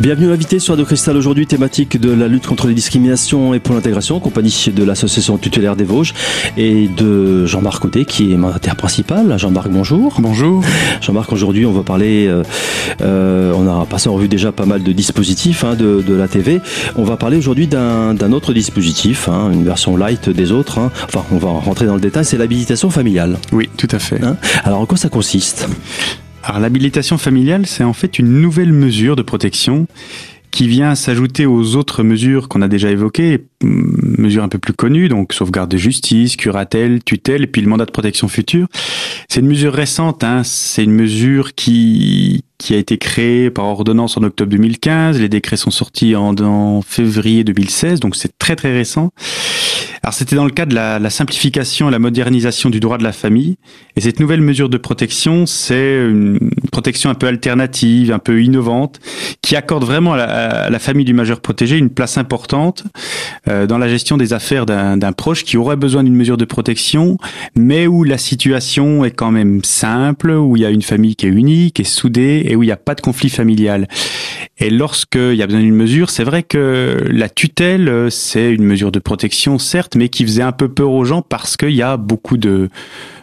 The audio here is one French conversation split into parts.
Bienvenue l'invité sur Radio Cristal aujourd'hui, thématique de la lutte contre les discriminations et pour l'intégration, en compagnie de l'association tutélaire des Vosges et de Jean-Marc Côté qui est mandataire principal. Jean-Marc, bonjour. Bonjour. Jean-Marc, aujourd'hui on va parler, euh, euh, on a passé en revue déjà pas mal de dispositifs hein, de, de, la TV. On va parler aujourd'hui d'un autre dispositif, hein, une version light des autres. Hein. Enfin, on va rentrer dans le détail, c'est l'habilitation familiale. Oui, tout à fait. Hein. Alors en quoi ça consiste? Alors l'habilitation familiale, c'est en fait une nouvelle mesure de protection qui vient s'ajouter aux autres mesures qu'on a déjà évoquées, mesures un peu plus connues, donc sauvegarde de justice, curatelle, tutelle, et puis le mandat de protection future. C'est une mesure récente, hein, c'est une mesure qui, qui a été créée par ordonnance en octobre 2015, les décrets sont sortis en, en février 2016, donc c'est très très récent. Alors c'était dans le cadre de la, simplification et la modernisation du droit de la famille. Et cette nouvelle mesure de protection, c'est une protection un peu alternative, un peu innovante, qui accorde vraiment à la, à la famille du majeur protégé une place importante euh, dans la gestion des affaires d'un proche qui aurait besoin d'une mesure de protection, mais où la situation est quand même simple, où il y a une famille qui est unique, qui est soudée et où il n'y a pas de conflit familial. Et lorsqu'il y a besoin d'une mesure, c'est vrai que la tutelle, c'est une mesure de protection, certes, mais qui faisait un peu peur aux gens parce qu'il y a beaucoup de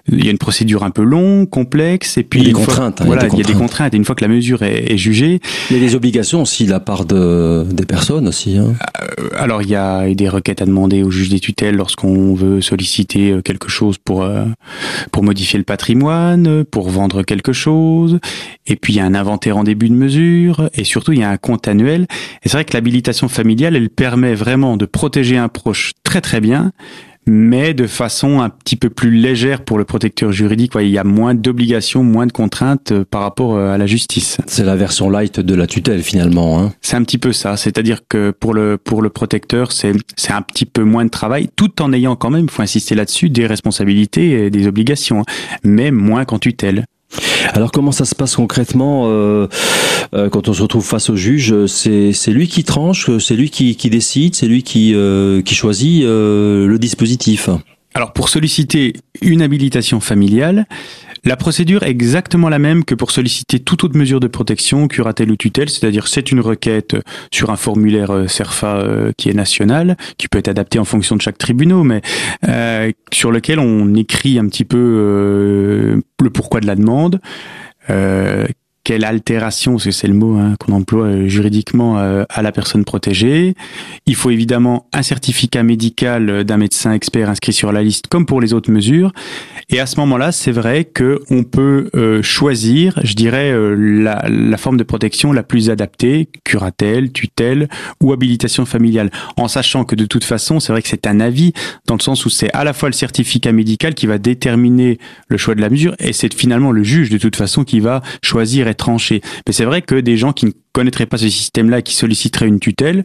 il y a une procédure un peu longue, complexe, et puis il y a des contraintes. Hein, voilà, il y a des contraintes. Et une fois que la mesure est, est, jugée, il y a des obligations aussi de la part de des personnes aussi. Hein. Euh, alors il y a des requêtes à demander au juge des tutelles lorsqu'on veut solliciter euh, quelque chose pour euh, pour modifier le patrimoine, pour vendre quelque chose. Et puis il y a un inventaire en début de mesure, et surtout il y a un compte annuel. Et c'est vrai que l'habilitation familiale, elle permet vraiment de protéger un proche très très bien mais de façon un petit peu plus légère pour le protecteur juridique. Il y a moins d'obligations, moins de contraintes euh, par rapport euh, à la justice. C'est la version light de la tutelle finalement. Hein. C'est un petit peu ça. C'est-à-dire que pour le pour le protecteur, c'est c'est un petit peu moins de travail, tout en ayant quand même, il faut insister là-dessus, des responsabilités et des obligations, hein. mais moins qu'en tutelle. Alors comment ça se passe concrètement euh, euh, quand on se retrouve face au juge C'est lui qui tranche, c'est lui qui, décide, c'est lui qui, euh, choisit le dispositif? Alors pour solliciter une habilitation familiale, la procédure est exactement la même que pour solliciter toute autre mesure de protection, curatelle ou tutelle, c'est-à-dire c'est une requête sur un formulaire CERFA qui est national, qui peut être adapté en fonction de chaque tribunal, mais euh, sur lequel on écrit un petit peu euh, le pourquoi de la demande, euh, quelle altération, c'est le mot hein, qu'on emploie euh, juridiquement euh, à la personne protégée. Il faut évidemment un certificat médical d'un médecin expert inscrit sur la liste, comme pour les autres mesures. Et à ce moment-là, c'est vrai que on peut euh, choisir, je dirais, la, la, forme de protection la plus adaptée, curatelle, tutelle ou habilitation familiale, en sachant que de toute façon, c'est vrai que c'est un avis dans le sens où c'est à la fois le certificat médical qui va déterminer le choix de la mesure et c'est finalement le juge de toute façon qui va choisir tranché. Mais c'est vrai que des gens qui ne connaîtraient pas ce système-là, qui solliciteraient une tutelle,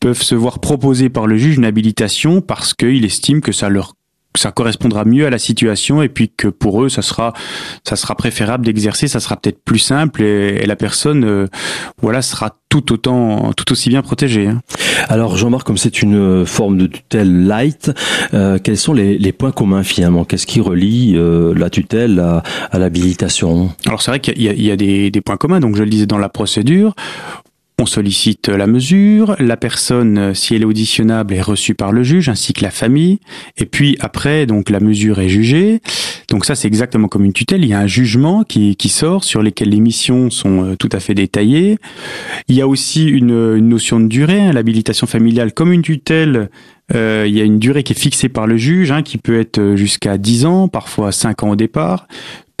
peuvent se voir proposer par le juge une habilitation parce qu'il estime que ça leur ça correspondra mieux à la situation et puis que pour eux ça sera ça sera préférable d'exercer ça sera peut-être plus simple et, la personne euh, voilà sera tout autant tout aussi bien protégée hein. alors Jean-Marc comme c'est une euh, forme de tutelle light euh, quels sont les, les, points communs finalement? Qu'est-ce qui relie euh, la tutelle à, à l'habilitation? Alors c'est vrai qu'il y a, il y a des, des points communs. Donc je le disais dans la procédure on sollicite la mesure, la personne, si elle est auditionnable, est reçue par le juge, ainsi que la famille. Et puis après, donc la mesure est jugée. Donc ça, c'est exactement comme une tutelle. Il y a un jugement qui, sort sur lesquels les missions sont euh, tout à fait détaillées. Il y a aussi une, une notion de durée. Hein, L'habilitation familiale, comme une tutelle, euh, il y a une durée qui est fixée par le juge, hein, qui peut être jusqu'à 10 ans, parfois 5 ans au départ.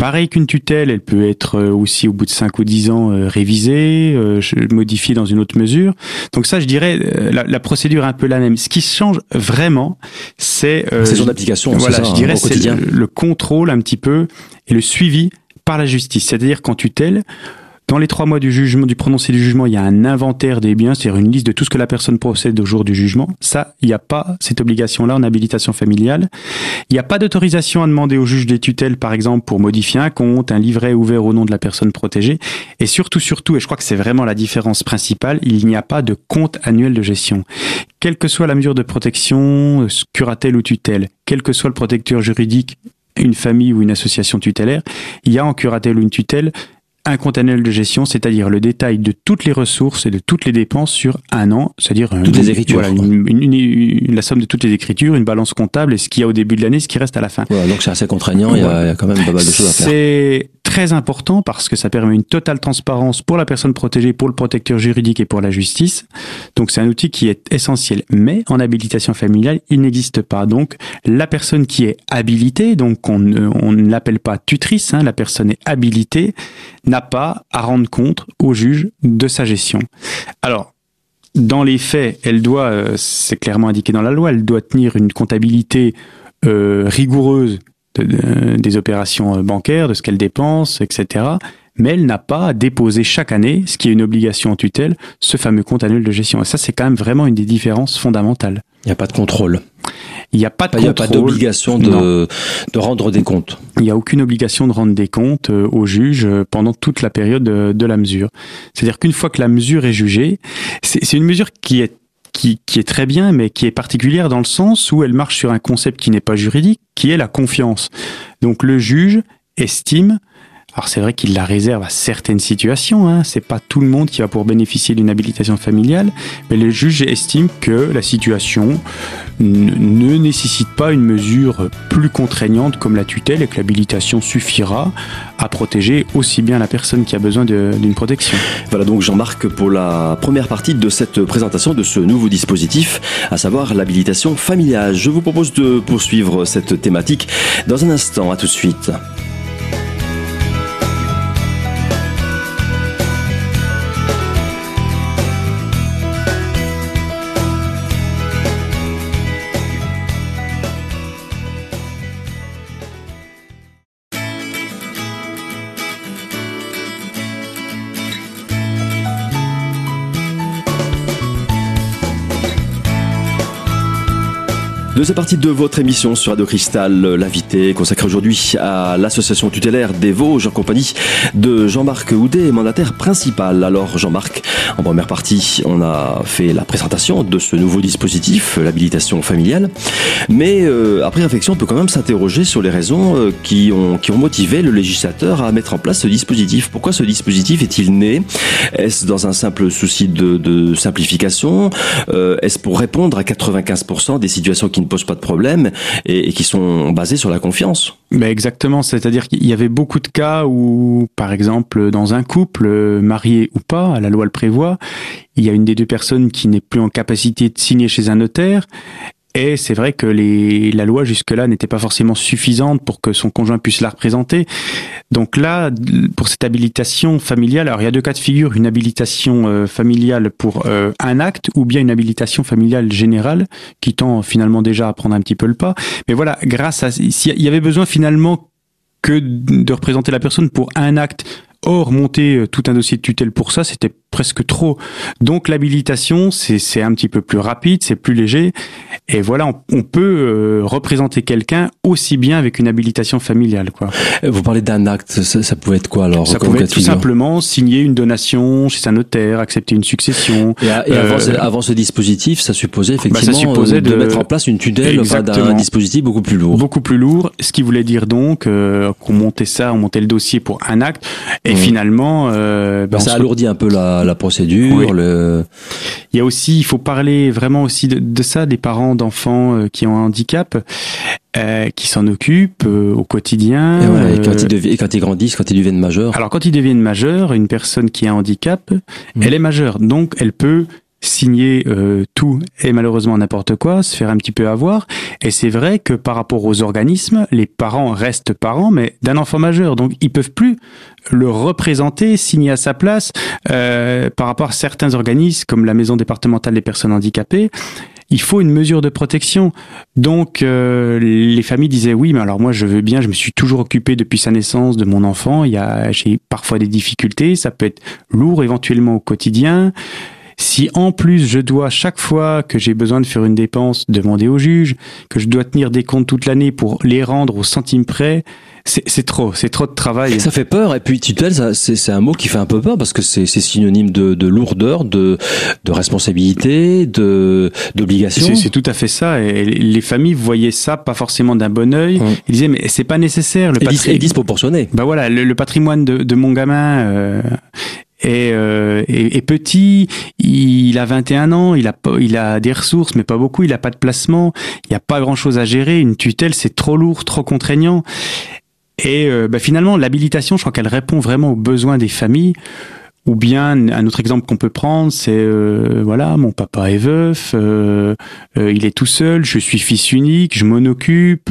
Pareil qu'une tutelle, elle peut être euh, aussi au bout de 5 ou 10 ans euh, révisée, euh, modifiée dans une autre mesure. Donc ça, je dirais, la, la, procédure est un peu la même. Ce qui change vraiment, c'est... c'est son application, voilà, ça, je dirais, c'est le, le contrôle un petit peu et le suivi par la justice. C'est-à-dire qu'en tutelle, dans les trois mois du jugement, du prononcé du jugement, il y a un inventaire des biens, c'est-à-dire une liste de tout ce que la personne possède au jour du jugement. Ça, il n'y a pas cette obligation-là en habilitation familiale. Il n'y a pas d'autorisation à demander au juge des tutelles, par exemple, pour modifier un compte, un livret ouvert au nom de la personne protégée. Et surtout, surtout, et je crois que c'est vraiment la différence principale, il n'y a pas de compte annuel de gestion. Quelle que soit la mesure de protection, curatelle ou tutelle, quel que soit le protecteur juridique, une famille ou une association tutélaire, il y a en curatelle ou une tutelle un compte annuel de gestion, c'est-à-dire le détail de toutes les ressources et de toutes les dépenses sur un an, c'est-à-dire toutes les écritures, voilà, la somme de toutes les écritures, une balance comptable et ce qu'il y a au début de l'année, ce qui reste à la fin. Voilà, donc c'est assez contraignant, il, y a, il, y a, quand même pas mal de choses à faire. Très important parce que ça permet une totale transparence pour la personne protégée, pour le protecteur juridique et pour la justice. Donc c'est un outil qui est essentiel. Mais en habilitation familiale, il n'existe pas. Donc la personne qui est habilitée, donc on, on ne l'appelle pas tutrice, hein, la personne est habilitée, n'a pas à rendre compte au juge de sa gestion. Alors, dans les faits, elle doit, euh, c'est clairement indiqué dans la loi, elle doit tenir une comptabilité euh, rigoureuse de, de, des opérations bancaires, de ce qu'elle dépense, etc. Mais elle n'a pas à déposer chaque année, ce qui est une obligation en tutelle, ce fameux compte annuel de gestion. Et ça, c'est quand même vraiment une des différences fondamentales. Il n'y a pas de contrôle. Il n'y a pas de Il n'y a pas d'obligation de, de rendre des comptes. Il n'y a aucune obligation de rendre des comptes euh, au juge euh, pendant toute la période de, de la mesure. C'est-à-dire qu'une fois que la mesure est jugée, c'est une mesure qui est qui, qui, est très bien, mais qui est particulière dans le sens où elle marche sur un concept qui n'est pas juridique, qui est la confiance. Donc le juge estime alors c'est vrai qu'il la réserve à certaines situations, hein. c'est pas tout le monde qui va pour bénéficier d'une habilitation familiale, mais le juge estime que la situation ne nécessite pas une mesure plus contraignante comme la tutelle et que l'habilitation suffira à protéger aussi bien la personne qui a besoin d'une protection. Voilà donc Jean-Marc pour la première partie de cette présentation de ce nouveau dispositif, à savoir l'habilitation familiale. Je vous propose de poursuivre cette thématique dans un instant, à tout de suite. Deuxième partie de votre émission sur Radio Cristal, l'invité consacré aujourd'hui à l'association tutélaire des Vosges en compagnie de Jean-Marc Houdet, mandataire principal. Alors Jean-Marc, en première partie, on a fait la présentation de ce nouveau dispositif, l'habilitation familiale. Mais euh, après réflexion, on peut quand même s'interroger sur les raisons euh, qui, ont, qui ont motivé le législateur à mettre en place ce dispositif. Pourquoi ce dispositif est-il né? Est-ce dans un simple souci de, de simplification? Euh, Est-ce pour répondre à 95% des situations qui ne posent pas de problème et, qui sont basés sur la confiance. Mais exactement, c'est-à-dire qu'il y avait beaucoup de cas où, par exemple, dans un couple, marié ou pas, la loi le prévoit, il y a une des deux personnes qui n'est plus en capacité de signer chez un notaire et c'est vrai que les, la loi jusque-là n'était pas forcément suffisante pour que son conjoint puisse la représenter. Donc là, pour cette habilitation familiale, alors il y a deux cas de figure, une habilitation euh, familiale pour euh, un acte ou bien une habilitation familiale générale qui tend finalement déjà à prendre un petit peu le pas. Mais voilà, grâce à... S'il y avait besoin finalement que de représenter la personne pour un acte Or, monter euh, tout un dossier de tutelle pour ça, c'était presque trop. Donc l'habilitation, c'est un petit peu plus rapide, c'est plus léger. Et voilà, on, on peut euh, représenter quelqu'un aussi bien avec une habilitation familiale. Quoi. Vous parlez d'un acte, ça, ça, pouvait être quoi alors Ça pouvait être tout simplement signer une donation chez un notaire, accepter une succession. Et, et avant, euh, avant, ce dispositif, ça supposait effectivement bah ça supposait de, de, mettre en place une tutelle d'un dispositif beaucoup plus lourd. Beaucoup plus lourd, ce qui voulait dire donc euh, qu'on montait ça, on montait le dossier pour un acte. Et mmh. finalement, euh, ben ça alourdit un peu la, la procédure. Oui. Le... Il y a aussi, il faut parler vraiment aussi de, de ça, des parents d'enfants euh, qui ont un handicap. Euh, qui s'en occupent euh, au quotidien. Et, voilà, et, quand ils et, quand ils grandissent, quand ils deviennent majeurs. Alors quand ils deviennent majeurs, une personne qui a un handicap, mmh. elle est majeure, donc elle peut signer euh, tout et malheureusement n'importe quoi, se faire un petit peu avoir. Et c'est vrai que par rapport aux organismes, les parents restent parents, mais d'un enfant majeur. Donc ils peuvent plus le représenter, signer à sa place. Euh, par rapport à certains organismes, comme la Maison départementale des personnes handicapées, il faut une mesure de protection. Donc euh, les familles disaient oui, mais alors moi je veux bien, je me suis toujours occupé depuis sa naissance de mon enfant. Il y a j'ai parfois des difficultés, ça peut être lourd éventuellement au quotidien Si en plus je dois chaque fois que j'ai besoin de faire une dépense demander au juge, que je dois tenir des comptes toute l'année pour les rendre au centime près, c'est trop, c'est trop de travail. Ça fait peur. Et puis tutelle, c'est un mot qui fait un peu peur parce que c'est synonyme de, de, lourdeur, de, de responsabilité, de d'obligation. C'est tout à fait ça. Et les familles voyaient ça pas forcément d'un bon œil. Hum. Ils disaient mais c'est pas nécessaire. Le et, disproportionné. Bah voilà, le, patrimoine de, de, mon gamin. Euh, est, euh, petit, il a 21 ans, il a il a des ressources mais pas beaucoup, il a pas de placement, il n'y a pas grand-chose à gérer, une tutelle c'est trop lourd, trop contraignant. Et euh, bah, finalement, l'habilitation, je crois qu'elle répond vraiment aux besoins des familles. Ou bien un autre exemple qu'on peut prendre, c'est euh, voilà, mon papa est veuf, euh, il est tout seul, je suis fils unique, je m'en occupe,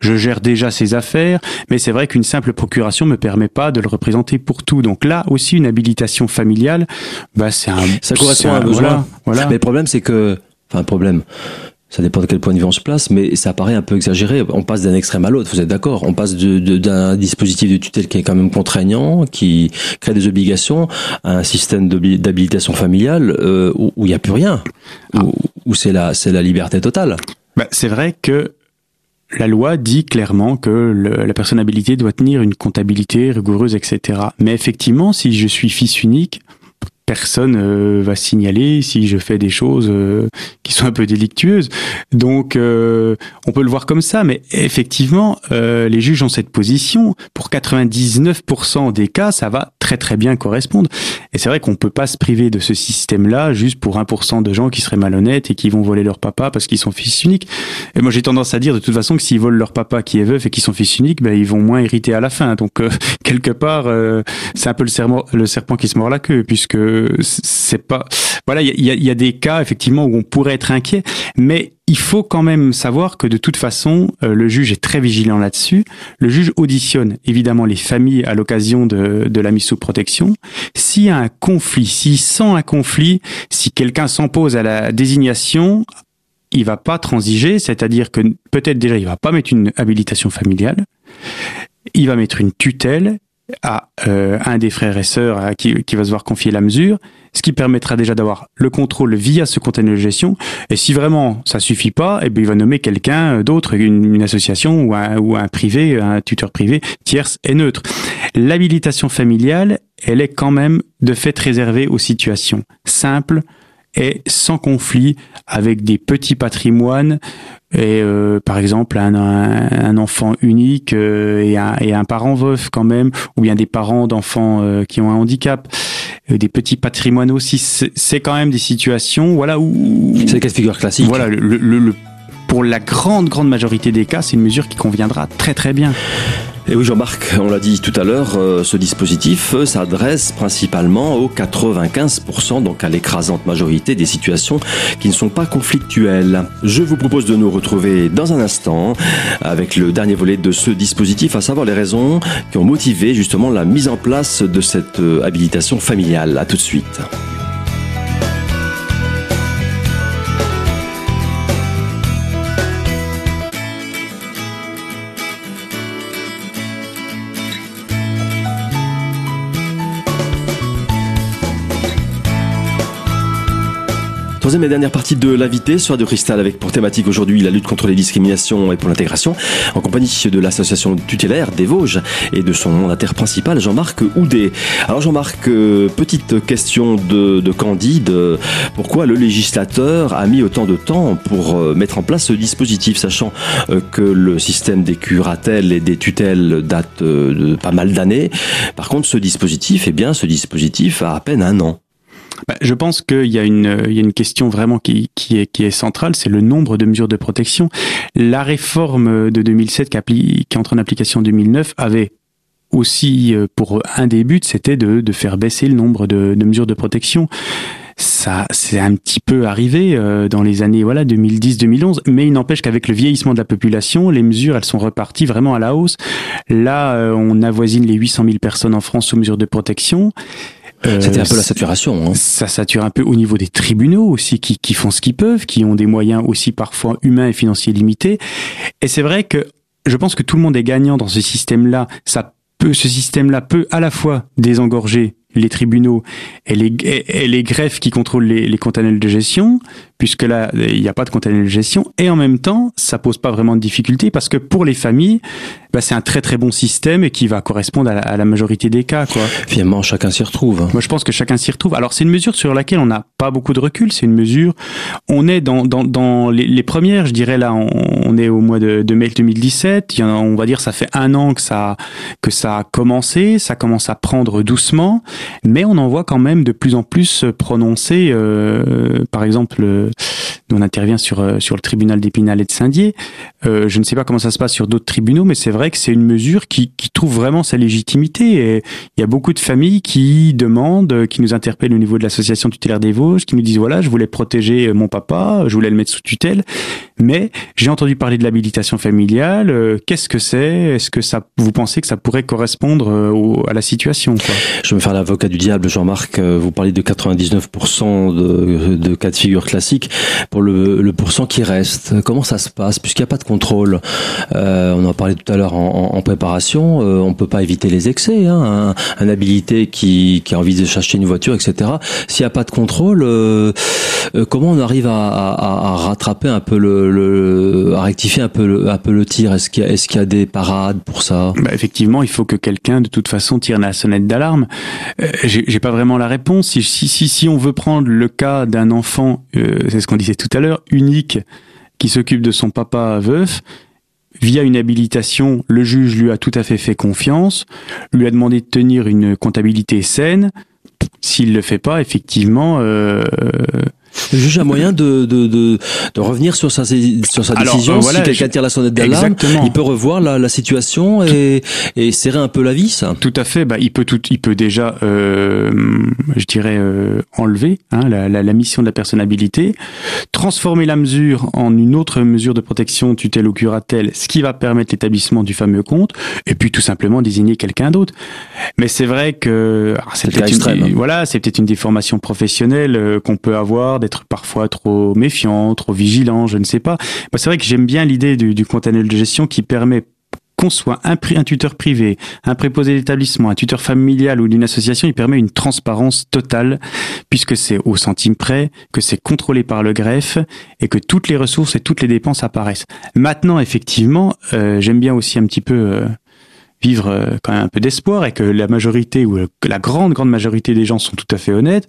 je gère déjà ses affaires, mais c'est vrai qu'une simple procuration me permet pas de le représenter pour tout. Donc là aussi, une habilitation familiale, bah c'est un ça correspond à un besoin. Voilà, Mais le problème, c'est que, enfin, problème ça dépend de quel point de vue on se place, mais ça paraît un peu exagéré. On passe d'un extrême à l'autre, vous êtes d'accord On passe d'un dispositif de tutelle qui est quand même contraignant, qui crée des obligations, à un système d'habilitation familiale euh, où il n'y a plus rien, ah. où, c'est la, la liberté totale. Bah, c'est vrai que la loi dit clairement que la personne habilitée doit tenir une comptabilité rigoureuse, etc. Mais effectivement, si je suis fils unique, personne euh, va signaler si je fais des choses euh, qui sont un peu délictueuses. Donc euh, on peut le voir comme ça, mais effectivement, les juges ont cette position. Pour 99% des cas, ça va très très bien correspondre. Et c'est vrai qu'on peut pas se priver de ce système-là juste pour 1% de gens qui seraient malhonnêtes et qui vont voler leur papa parce qu'ils sont fils uniques. Et moi j'ai tendance à dire de toute façon que s'ils volent leur papa qui est veuf et qui sont fils uniques, ben, ils vont moins hériter à la fin. Donc quelque part, c'est un peu le, le serpent qui se mord la queue puisque c'est pas. Voilà, il y a, des cas effectivement où on pourrait être inquiet, mais il faut quand même savoir que de toute façon, euh, le juge est très vigilant là-dessus. Le juge auditionne évidemment les familles à l'occasion de, de la mise sous protection. S'il y a un conflit, s'il sent un conflit, si quelqu'un s'oppose à la désignation, il va pas transiger, c'est-à-dire que peut-être déjà il va pas mettre une habilitation familiale, il va mettre une tutelle à euh, un des frères et sœurs à qui, qui, va se voir confier la mesure, ce qui permettra déjà d'avoir le contrôle via ce container de gestion. Et si vraiment ça suffit pas, eh bien, il va nommer quelqu'un d'autre, une, association ou un, ou un privé, un tuteur privé, tierce et neutre. L'habilitation familiale, elle est quand même de fait réservée aux situations simples et sans conflit avec des petits patrimoines et euh, par exemple un, un, enfant unique euh, et, un, et, un, parent veuf quand même ou bien des parents d'enfants euh, qui ont un handicap. Des petits patrimoines aussi c'est quand même des situations voilà où c'est des cas de figure classiques voilà le, le, le, pour la grande grande majorité des cas c'est une mesure qui conviendra très très bien et oui, Jean-Marc, on l'a dit tout à l'heure, euh, ce dispositif euh, s'adresse principalement aux 95%, donc à l'écrasante majorité des situations qui ne sont pas conflictuelles. Je vous propose de nous retrouver dans un instant avec le dernier volet de ce dispositif, à savoir les raisons qui ont motivé justement la mise en place de cette euh, habilitation familiale. À tout de suite. Troisième et dernière partie de l'invité, Soir de Cristal, avec pour thématique aujourd'hui la lutte contre les discriminations et pour l'intégration, en compagnie de l'association tutélaire des Vosges et de son mandataire principal, Jean-Marc Houdet. Alors Jean-Marc, euh, petite question de, de Candide, pourquoi le législateur a mis autant de temps pour euh, mettre en place ce dispositif, sachant euh, que le système des curatelles et des tutelles date de pas mal d'années? Par contre, ce dispositif, eh bien, ce dispositif a à peine un an. Bah, je pense qu'il y, a une, il y a une question vraiment qui, qui, est, qui est centrale, c'est le nombre de mesures de protection. La réforme de 2007 qui, qui entre en application en 2009 avait aussi euh, pour un des buts, c'était de, de faire baisser le nombre de, de mesures de protection. Ça c'est un petit peu arrivé euh, dans les années voilà 2010-2011 mais il n'empêche qu'avec le vieillissement de la population les mesures elles sont reparties vraiment à la hausse. Là euh, on avoisine les 800 000 personnes en France sous mesures de protection euh, C'était un peu la saturation. Hein. Ça sature un peu au niveau des tribunaux aussi, qui, qui font ce qu'ils peuvent, qui ont des moyens aussi parfois humains et financiers limités. Et c'est vrai que je pense que tout le monde est gagnant dans ce système-là. Ça peut, ce système-là peut à la fois désengorger les tribunaux et les, et les greffes qui contrôlent les, les comptes annuels de gestion, puisque là, il n'y a pas de compte annuel de gestion. Et en même temps, ça pose pas vraiment de difficultés parce que pour les familles, bah, c'est un très très bon système et qui va correspondre à la, majorité des cas. Quoi. Finalement, chacun s'y retrouve. Moi, je pense que chacun s'y retrouve. Alors, c'est une mesure sur laquelle on n'a pas beaucoup de recul. C'est une mesure, on est dans, dans, dans les, les, premières, je dirais là, on, on est au mois de, de mai 2017. Il y en a, on va dire, ça fait un an que ça, que ça a commencé. Ça commence à prendre doucement, mais on en voit quand même de plus en plus prononcer. Euh, par exemple, nous on intervient sur euh, sur le tribunal d'Épinal et de Saint-Dié. Euh, je ne sais pas comment ça se passe sur d'autres tribunaux, mais c'est vrai que c'est une mesure qui, qui trouve vraiment sa légitimité. Et il y a beaucoup de familles qui demandent, qui nous interpellent au niveau de l'association tutélaire des Vosges, qui nous disent voilà, je voulais protéger mon papa, je voulais le mettre sous tutelle, mais j'ai entendu parler de l'habilitation familiale. Euh, qu'est-ce que c'est? Est-ce que ça, vous pensez que ça pourrait correspondre à la situation quoi? Je vais me faire l'avocat du diable, Jean-Marc. Vous parlez de 99% de, de cas de figure classiques pour le, le pourcent qui reste. Comment ça se passe Puisqu'il n'y a pas de contrôle. Euh, on en parlait tout à l'heure en, en, préparation. Euh, on peut pas éviter les excès. Hein. Un, un, habilité qui, qui a envie de chercher une voiture, etc. S'il n'y a pas de contrôle, euh, euh, comment on arrive à, à, à, rattraper un peu le, le, à rectifier un peu le, un peu le tir? Est-ce qu'il y, est qu'il y, a des parades pour ça? Bah Effectivement, il faut que quelqu'un de toute façon tire la sonnette d'alarme. Euh, J'ai pas vraiment la réponse. Si, si, si, si on veut prendre le cas d'un enfant, euh, c'est ce qu'on disait tout à l'heure, unique, qui s'occupe de son papa veuf, via une habilitation, le juge lui a tout à fait fait confiance, lui a demandé de tenir une comptabilité saine. S'il le fait pas, effectivement, euh, le juge a moyen de, de, de, de revenir sur sa, sur sa décision. Euh, voilà, si quelqu'un tire la sonnette d'alarme, il peut revoir la, la situation et, et serrer un peu la vis. Tout à fait. Bah, il peut tout, il peut déjà, euh, je dirais, euh, enlever hein, la, la, la, mission de la personnalité, transformer la mesure en une autre mesure de protection, tutelle ou curatelle, ce qui va permettre l'établissement du fameux compte, et puis tout simplement désigner quelqu'un d'autre. Mais c'est vrai que c'est peut-être une, hein. voilà, c'est peut-être une déformation professionnelle qu'on peut avoir d'être parfois trop méfiant, trop vigilant, je ne sais pas. c'est vrai que j'aime bien l'idée du, du compte annuel de gestion qui permet qu'on soit un, un, tuteur privé, un préposé d'établissement, un tuteur familial ou d'une association, il permet une transparence totale puisque c'est au centime près, que c'est contrôlé par le greffe et que toutes les ressources et toutes les dépenses apparaissent. Maintenant, effectivement, euh, j'aime bien aussi un petit peu euh, vivre euh, quand même un peu d'espoir et que la majorité ou que la grande grande majorité des gens sont tout à fait honnêtes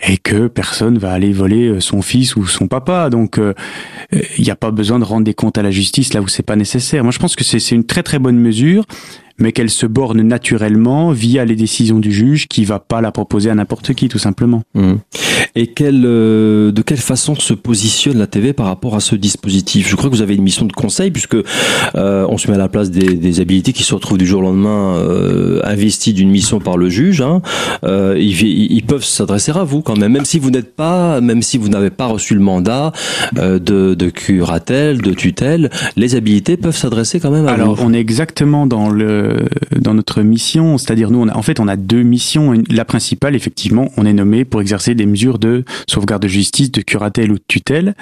et que personne va aller voler euh, son fils ou son papa. Donc euh, il n'y a pas besoin de rendre des comptes à la justice là où c'est pas nécessaire. Moi je pense que c'est une très très bonne mesure mais qu'elle se borne naturellement via les décisions du juge qui va pas la proposer à n'importe qui tout simplement. Mmh. Et quelle, euh, de quelle façon se positionne la TV par rapport à ce dispositif? Je crois que vous avez une mission de conseil puisque euh, on se met à la place des, des habilités qui se retrouvent du jour au lendemain euh, investis d'une mission par le juge. Hein. Euh, ils, ils, peuvent s'adresser à vous quand même, même si vous n'êtes pas, même si vous n'avez pas reçu le mandat euh, de, de curatelle, de tutelle, les habilités peuvent s'adresser quand même à Alors, vous. on est exactement dans le dans notre mission, c'est-à-dire nous, on a, en fait, on a deux missions. La principale, effectivement, on est nommé pour exercer des mesures de sauvegarde de justice, de curatelle ou de tutelle.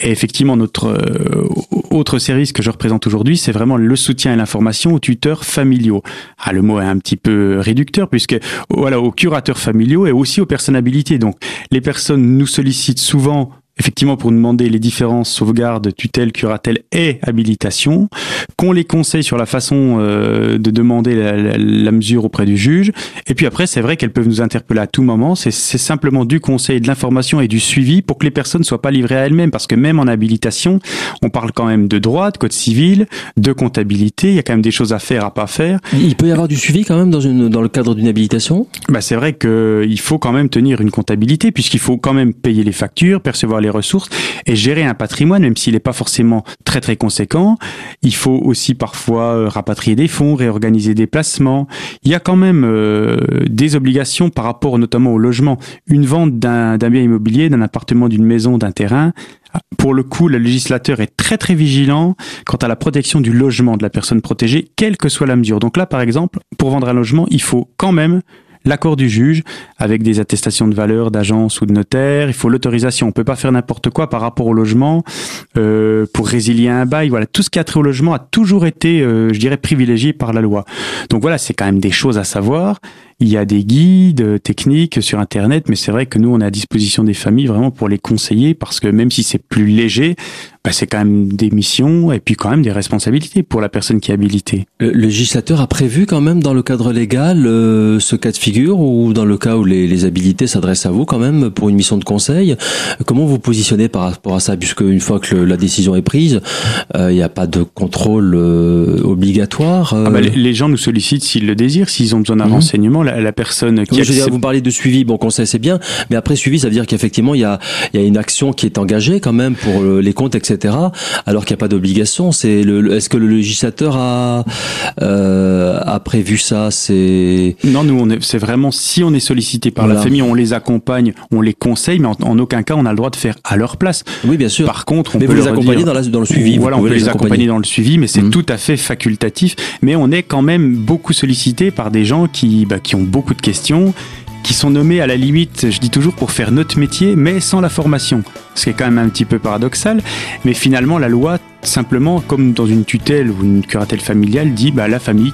Et effectivement, notre euh, autre service que je représente aujourd'hui, c'est vraiment le soutien et l'information aux tuteurs familiaux. Ah, le mot est un petit peu réducteur puisque voilà, aux curateurs familiaux et aussi aux personnes habilitées. Donc, les personnes nous sollicitent souvent effectivement pour demander les différences sauvegarde, tutelle, curatelle et habilitation, qu'on les conseille sur la façon euh, de demander la, la, la, mesure auprès du juge. Et puis après, c'est vrai qu'elles peuvent nous interpeller à tout moment. C'est simplement du conseil, de l'information et du suivi pour que les personnes ne soient pas livrées à elles-mêmes. Parce que même en habilitation, on parle quand même de droit, de code civil, de comptabilité. Il y a quand même des choses à faire, à pas faire. Il peut y avoir du suivi quand même dans, une, dans le cadre d'une habilitation? Bah, C'est vrai qu'il faut quand même tenir une comptabilité puisqu'il faut quand même payer les factures, percevoir les les ressources et gérer un patrimoine, même s'il n'est pas forcément très très conséquent. Il faut aussi parfois euh, rapatrier des fonds, réorganiser des placements. Il y a quand même euh, des obligations par rapport notamment au logement. Une vente d'un bien immobilier, d'un appartement, d'une maison, d'un terrain, pour le coup, le législateur est très très vigilant quant à la protection du logement de la personne protégée, quelle que soit la mesure. Donc là, par exemple, pour vendre un logement, il faut quand même l'accord du juge avec des attestations de valeur d'agence ou de notaire. Il faut l'autorisation. On peut pas faire n'importe quoi par rapport au logement euh, pour résilier un bail. Voilà, tout ce qui a trait au logement a toujours été, euh, je dirais, privilégié par la loi. Donc voilà, c'est quand même des choses à savoir. Il y a des guides techniques sur Internet, mais c'est vrai que nous, on est à disposition des familles vraiment pour les conseiller parce que même si c'est plus léger, bah, c'est quand même des missions et puis quand même des responsabilités pour la personne qui est habilitée. Le législateur a prévu quand même dans le cadre légal euh, ce cas de figure ou dans le cas où les, les habilités s'adressent à vous quand même pour une mission de conseil, comment vous positionnez par rapport à ça puisque une fois que la décision est prise, euh, il n'y a pas de contrôle euh, obligatoire. Ah bah, les, gens nous sollicitent s'ils le désirent, s'ils ont besoin d'un mhm. renseignement, la, la, personne qui. Je veux dire, vous parlez de suivi, bon conseil c'est bien, mais après suivi ça veut dire qu'effectivement il y a, il y a une action qui est engagée quand même pour les comptes etc alors qu'il n'y a pas d'obligation. C'est le, est-ce que le législateur a euh, a prévu ça? C'est non, nous on est, c'est vraiment si on est sollicité par la famille, on les accompagne, on les conseille, mais en, aucun cas on a le droit de faire à leur place. Oui, bien sûr. Par contre, on mais peut vous les accompagner dans, dans, le suivi. Voilà, on peut les, accompagner. dans le suivi, mais c'est mmh. tout à fait facultatif. Mais on est quand même beaucoup sollicité par des gens qui bah, qui beaucoup de questions qui sont nommés à la limite, je dis toujours, pour faire notre métier, mais sans la formation. Ce qui est quand même un petit peu paradoxal. Mais finalement, la loi, simplement, comme dans une tutelle ou une curatelle familiale, dit bah, la famille,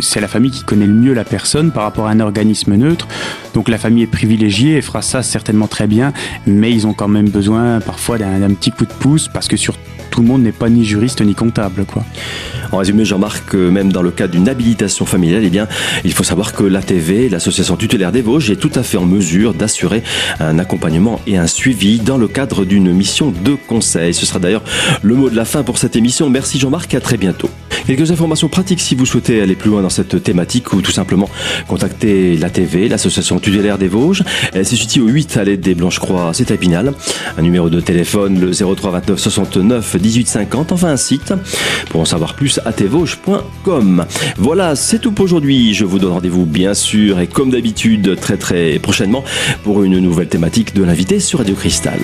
c'est la famille qui connaît le mieux la personne par rapport à un organisme neutre. Donc la famille est privilégiée et fera ça certainement très bien, mais ils ont quand même besoin parfois d'un petit coup de pouce parce que sur tout le monde n'est pas ni juriste ni comptable. Quoi. En résumé, Jean-Marc, même dans le cas d'une habilitation familiale, eh bien, il faut savoir que l'ATV, l'association tutélaire des Vosges, est tout à fait en mesure d'assurer un accompagnement et un suivi dans le cadre d'une mission de conseil. Ce sera d'ailleurs le mot de la fin pour cette émission. Merci Jean-Marc, à très bientôt. Quelques informations pratiques si vous souhaitez aller plus loin dans cette thématique ou tout simplement contacter l'ATV, l'association tutélaire des Vosges. Elle se situe au 8 allée des Blanches-Croix, c'est à. Un numéro de téléphone, le 03 29 69 1850. Enfin, un site pour en savoir plus atvauge.com. Voilà, c'est tout pour aujourd'hui. Je vous donne rendez-vous bien sûr et comme d'habitude très très prochainement pour une nouvelle thématique de l'invité sur Radio Cristal.